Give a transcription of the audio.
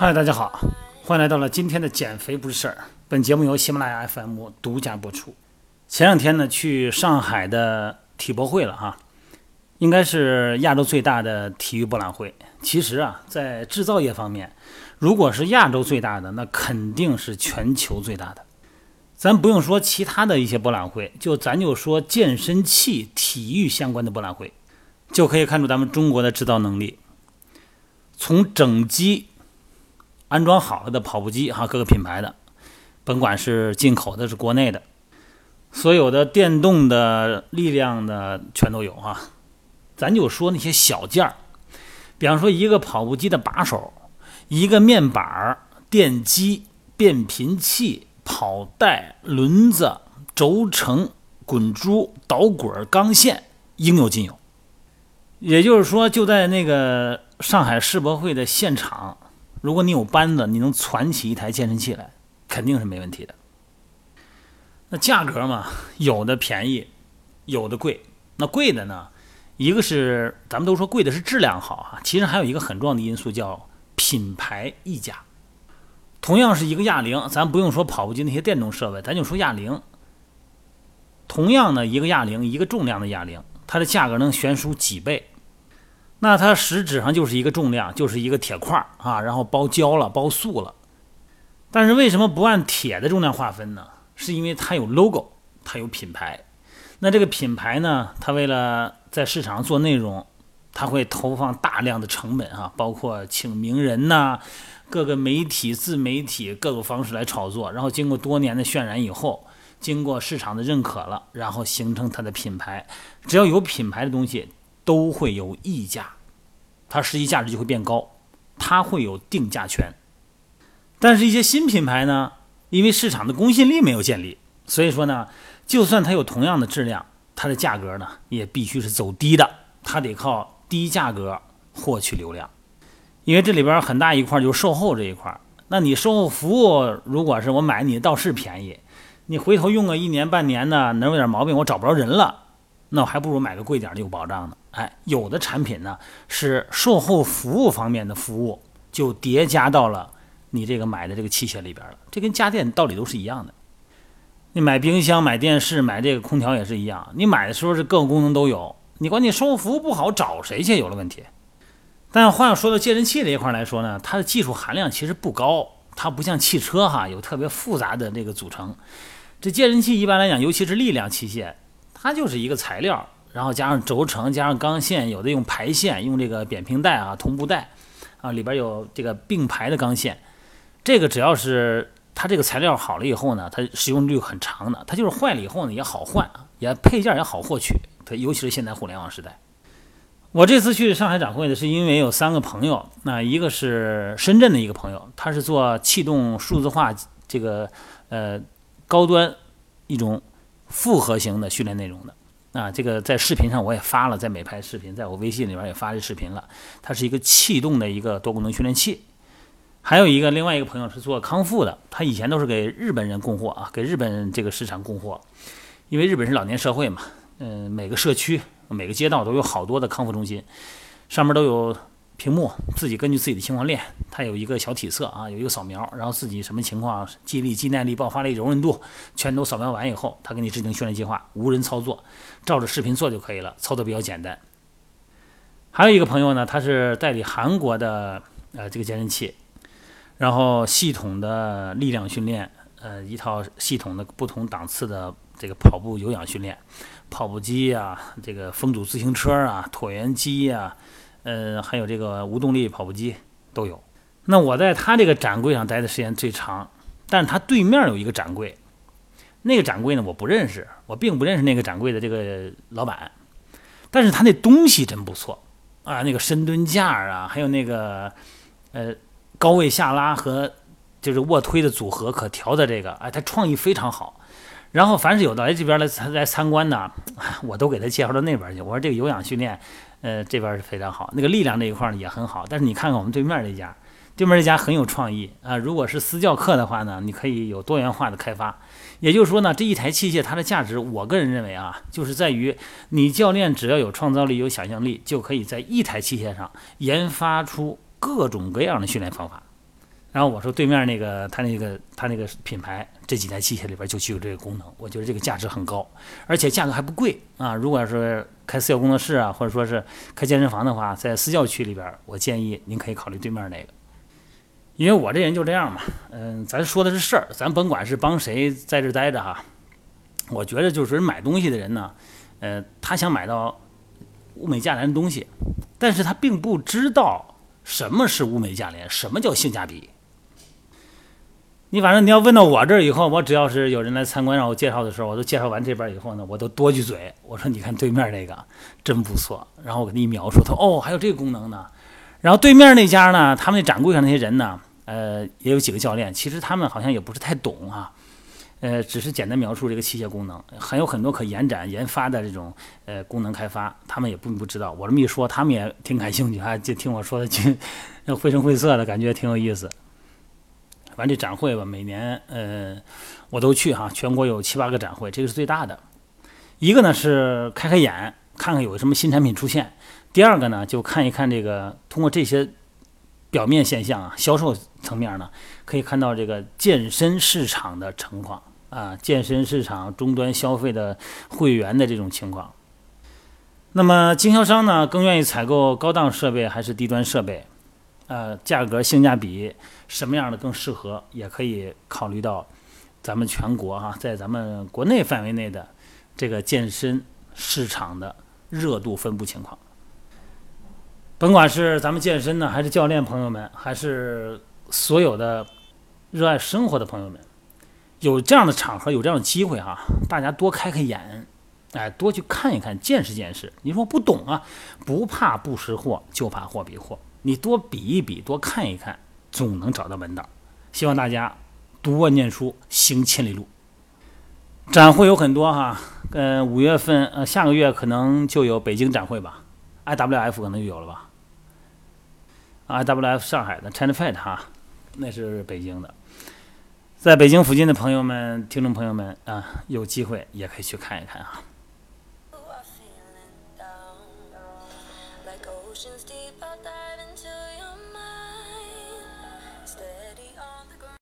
嗨，大家好，欢迎来到了今天的减肥不是事儿。本节目由喜马拉雅 FM 独家播出。前两天呢，去上海的体博会了哈，应该是亚洲最大的体育博览会。其实啊，在制造业方面，如果是亚洲最大的，那肯定是全球最大的。咱不用说其他的一些博览会，就咱就说健身器、体育相关的博览会，就可以看出咱们中国的制造能力。从整机。安装好了的跑步机哈，各个品牌的，甭管是进口的，是国内的，所有的电动的力量的全都有哈。咱就说那些小件儿，比方说一个跑步机的把手，一个面板儿、电机、变频器、跑带、轮子、轴承、滚珠、导轨、钢线，应有尽有。也就是说，就在那个上海世博会的现场。如果你有班子，你能攒起一台健身器来，肯定是没问题的。那价格嘛，有的便宜，有的贵。那贵的呢，一个是咱们都说贵的是质量好哈，其实还有一个很重要的因素叫品牌溢价。同样是一个哑铃，咱不用说跑步机那些电动设备，咱就说哑铃。同样的一个哑铃，一个重量的哑铃，它的价格能悬殊几倍。那它实质上就是一个重量，就是一个铁块啊，然后包胶了，包塑了。但是为什么不按铁的重量划分呢？是因为它有 logo，它有品牌。那这个品牌呢，它为了在市场上做内容，它会投放大量的成本啊，包括请名人呐，各个媒体、自媒体各个方式来炒作，然后经过多年的渲染以后，经过市场的认可了，然后形成它的品牌。只要有品牌的东西。都会有溢价，它实际价值就会变高，它会有定价权。但是，一些新品牌呢，因为市场的公信力没有建立，所以说呢，就算它有同样的质量，它的价格呢也必须是走低的，它得靠低价格获取流量。因为这里边很大一块就是售后这一块，那你售后服务，如果是我买你倒是便宜，你回头用个一年半年的，能有点毛病，我找不着人了。那我还不如买个贵点的有保障的。哎，有的产品呢是售后服务方面的服务，就叠加到了你这个买的这个器械里边了。这跟家电道理都是一样的。你买冰箱、买电视、买这个空调也是一样。你买的时候是各个功能都有，你关键售后服务不好，找谁去？有了问题。但话要说到健身器这一块来说呢，它的技术含量其实不高，它不像汽车哈有特别复杂的这个组成。这健身器一般来讲，尤其是力量器械。它就是一个材料，然后加上轴承，加上钢线，有的用排线，用这个扁平带啊、同步带啊，里边有这个并排的钢线。这个只要是它这个材料好了以后呢，它使用率很长的。它就是坏了以后呢也好换，也配件也好获取。它尤其是现在互联网时代。我这次去上海展会呢，是因为有三个朋友，那一个是深圳的一个朋友，他是做气动数字化这个呃高端一种。复合型的训练内容的啊，这个在视频上我也发了，在美拍视频，在我微信里边也发这视频了。它是一个气动的一个多功能训练器。还有一个另外一个朋友是做康复的，他以前都是给日本人供货啊，给日本这个市场供货，因为日本是老年社会嘛，嗯，每个社区每个街道都有好多的康复中心，上面都有。屏幕自己根据自己的情况练，它有一个小体测啊，有一个扫描，然后自己什么情况，肌力、肌耐力、爆发力、柔韧度，全都扫描完以后，他给你制定训练计划，无人操作，照着视频做就可以了，操作比较简单。还有一个朋友呢，他是代理韩国的呃这个健身器，然后系统的力量训练，呃一套系统的不同档次的这个跑步有氧训练，跑步机啊，这个风阻自行车啊，椭圆机呀。呃，还有这个无动力跑步机都有。那我在他这个展柜上待的时间最长，但是他对面有一个展柜，那个展柜呢我不认识，我并不认识那个展柜的这个老板，但是他那东西真不错啊，那个深蹲架啊，还有那个呃高位下拉和就是卧推的组合可调的这个，哎，他创意非常好。然后凡是有的来这边来来参观的，我都给他介绍到那边去。我说这个有氧训练。呃，这边是非常好，那个力量这一块呢也很好。但是你看看我们对面这家，对面这家很有创意啊。如果是私教课的话呢，你可以有多元化的开发。也就是说呢，这一台器械它的价值，我个人认为啊，就是在于你教练只要有创造力、有想象力，就可以在一台器械上研发出各种各样的训练方法。然后我说对面那个他那个他那个品牌这几台器械里边就具有这个功能，我觉得这个价值很高，而且价格还不贵啊。如果要是开私教工作室啊，或者说是开健身房的话，在私教区里边，我建议您可以考虑对面那个，因为我这人就这样嘛。嗯，咱说的是事儿，咱甭管是帮谁在这待着哈。我觉得就是买东西的人呢，呃，他想买到物美价廉的东西，但是他并不知道什么是物美价廉，什么叫性价比。你反正你要问到我这儿以后，我只要是有人来参观让我介绍的时候，我都介绍完这边以后呢，我都多句嘴。我说你看对面那个真不错，然后我给你描述，他哦还有这个功能呢。然后对面那家呢，他们那展柜上那些人呢，呃也有几个教练，其实他们好像也不是太懂啊，呃只是简单描述这个器械功能，还有很多可延展研发的这种呃功能开发，他们也并不知道。我这么一说，他们也挺感兴趣啊，就听我说的就 绘声绘色的感觉挺有意思。反正这展会吧，每年呃我都去哈，全国有七八个展会，这个是最大的。一个呢是开开眼，看看有什么新产品出现；第二个呢就看一看这个，通过这些表面现象啊，销售层面呢可以看到这个健身市场的情况啊，健身市场终端消费的会员的这种情况。那么经销商呢更愿意采购高档设备还是低端设备？呃，价格性价比什么样的更适合，也可以考虑到咱们全国哈，在咱们国内范围内的这个健身市场的热度分布情况。甭管是咱们健身呢，还是教练朋友们，还是所有的热爱生活的朋友们，有这样的场合，有这样的机会哈，大家多开开眼，哎，多去看一看，见识见识。你说不懂啊，不怕不识货，就怕货比货。你多比一比，多看一看，总能找到门道。希望大家读万卷书，行千里路。展会有很多哈，嗯，五月份呃，下个月可能就有北京展会吧，IWF 可能就有了吧。IWF 上海的 China Fight 哈，那是北京的。在北京附近的朋友们、听众朋友们啊，有机会也可以去看一看哈。